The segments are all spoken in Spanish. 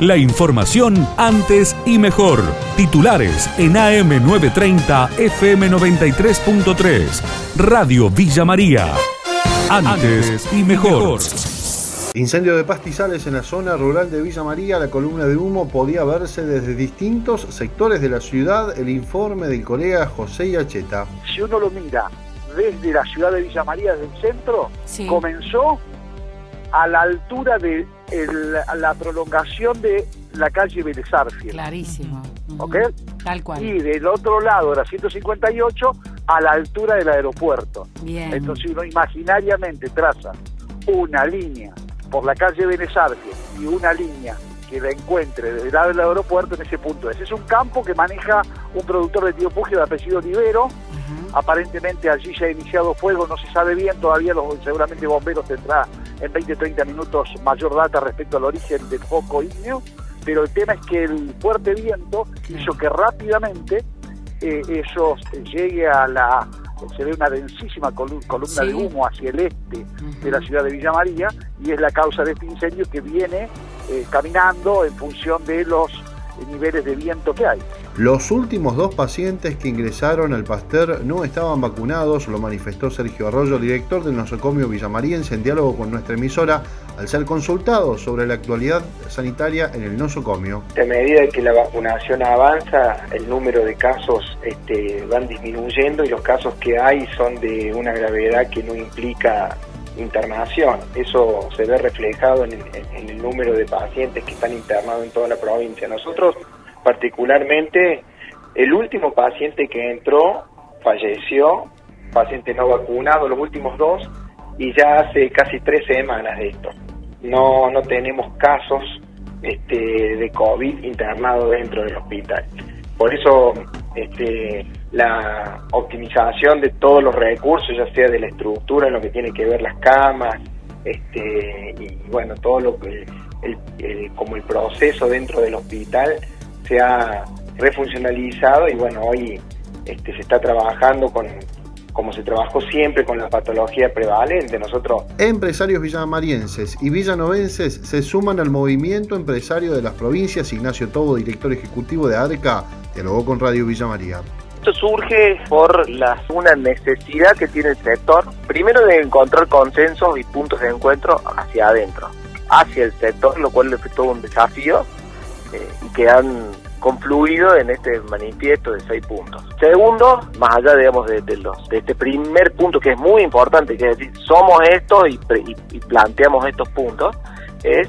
La información antes y mejor. Titulares en AM930 FM93.3. Radio Villa María. Antes y mejor. Incendio de pastizales en la zona rural de Villa María. La columna de humo podía verse desde distintos sectores de la ciudad. El informe del colega José Yacheta. Si uno lo mira desde la ciudad de Villa María, desde el centro, comenzó a la altura de la prolongación de la calle Vélez Clarísimo. ¿Ok? Tal cual. Y del otro lado de la 158 a la altura del aeropuerto. Bien. Entonces uno imaginariamente traza una línea por la calle Vélez y una línea que la encuentre desde el lado del aeropuerto en ese punto. Ese es un campo que maneja un productor de tío Pugio de apellido Libero. Aparentemente allí se ha iniciado fuego, no se sabe bien, todavía los, seguramente bomberos tendrá en 20-30 minutos mayor data respecto al origen del foco ígneo, pero el tema es que el fuerte viento hizo que rápidamente eh, eso llegue a la se ve una densísima columna de humo hacia el este de la ciudad de Villa María y es la causa de este incendio que viene eh, caminando en función de los niveles de viento que hay. Los últimos dos pacientes que ingresaron al Pasteur no estaban vacunados, lo manifestó Sergio Arroyo, director del nosocomio villamariense, en diálogo con nuestra emisora, al ser consultado sobre la actualidad sanitaria en el nosocomio. A medida que la vacunación avanza, el número de casos este, van disminuyendo y los casos que hay son de una gravedad que no implica internación. Eso se ve reflejado en el número de pacientes que están internados en toda la provincia. Nosotros particularmente el último paciente que entró falleció, paciente no vacunado, los últimos dos, y ya hace casi tres semanas de esto. No, no tenemos casos este, de COVID internados dentro del hospital. Por eso este, la optimización de todos los recursos, ya sea de la estructura, en lo que tiene que ver las camas, este, y bueno, todo lo que, como el proceso dentro del hospital, se ha refuncionalizado y bueno, hoy este, se está trabajando con, como se trabajó siempre con la patología prevalente. Nosotros. Empresarios villamarienses y villanovenses se suman al movimiento empresario de las provincias. Ignacio Tobo, director ejecutivo de ARCA, dialogó con Radio Villa María. Esto surge por la, una necesidad que tiene el sector, primero de encontrar consensos y puntos de encuentro hacia adentro, hacia el sector, lo cual es todo un desafío, eh, y que han confluido en este manifiesto de seis puntos. Segundo, más allá digamos de, los, de este primer punto que es muy importante, que es decir, somos esto y, planteamos estos puntos, es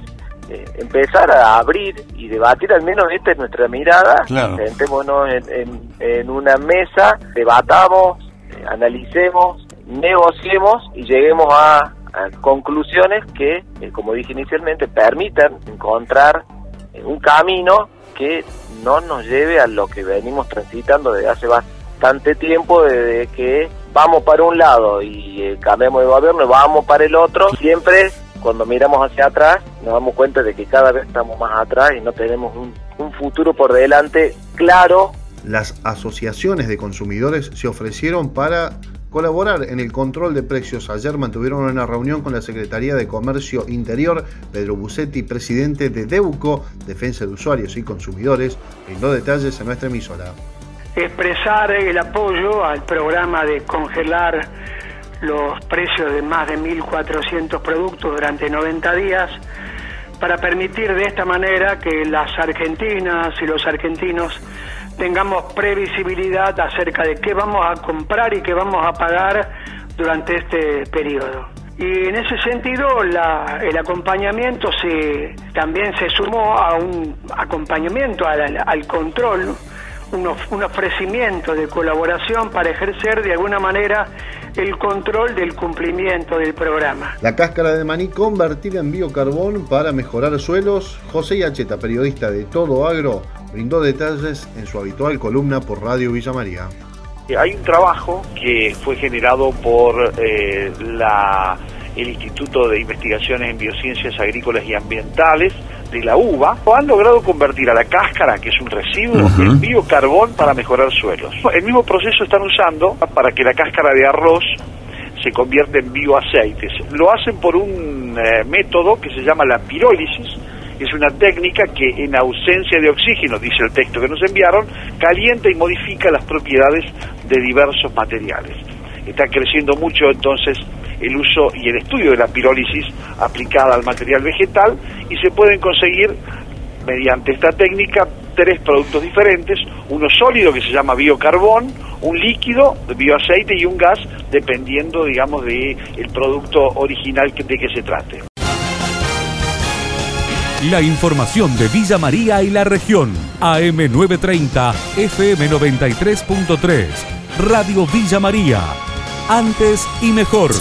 eh, empezar a abrir y debatir, al menos esta es nuestra mirada, sentémonos en, en, una mesa, debatamos, eh, analicemos, negociemos y lleguemos a, conclusiones que, como dije inicialmente, permitan encontrar un camino que no nos lleve a lo que venimos transitando desde hace bastante tiempo, desde que vamos para un lado y eh, cambiamos de gobierno y vamos para el otro, siempre cuando miramos hacia atrás nos damos cuenta de que cada vez estamos más atrás y no tenemos un, un futuro por delante claro. Las asociaciones de consumidores se ofrecieron para colaborar en el control de precios. Ayer mantuvieron una reunión con la Secretaría de Comercio Interior, Pedro Bucetti, presidente de DEUCO, Defensa de Usuarios y Consumidores, brindó detalles en nuestra emisora. Expresar el apoyo al programa de congelar los precios de más de 1.400 productos durante 90 días para permitir de esta manera que las argentinas y los argentinos tengamos previsibilidad acerca de qué vamos a comprar y qué vamos a pagar durante este periodo. Y en ese sentido el acompañamiento se, también se sumó a un acompañamiento al, control, un, un ofrecimiento de colaboración para ejercer de alguna manera el control del cumplimiento del programa. La cáscara de maní convertida en biocarbón para mejorar suelos. José Yacheta, periodista de Todo Agro, brindó detalles en su habitual columna por Radio Villa María. Hay un trabajo que fue generado por eh, la, el Instituto de Investigaciones en Biociencias Agrícolas y Ambientales de la uva, han logrado convertir a la cáscara, que es un residuo, en biocarbón para mejorar suelos. El mismo proceso están usando para que la cáscara de arroz se convierta en bioaceites. Lo hacen por un eh, método que se llama la pirólisis, es una técnica que en ausencia de oxígeno, dice el texto que nos enviaron, calienta y modifica las propiedades de diversos materiales. Está creciendo mucho entonces el uso y el estudio de la pirólisis aplicada al material vegetal y se pueden conseguir mediante esta técnica tres productos diferentes, uno sólido que se llama biocarbón, un líquido de bioaceite y un gas dependiendo, digamos, de el producto original de que se trate. La información de Villa María y la región. AM930, FM93.3, Radio Villa María. Antes y mejor.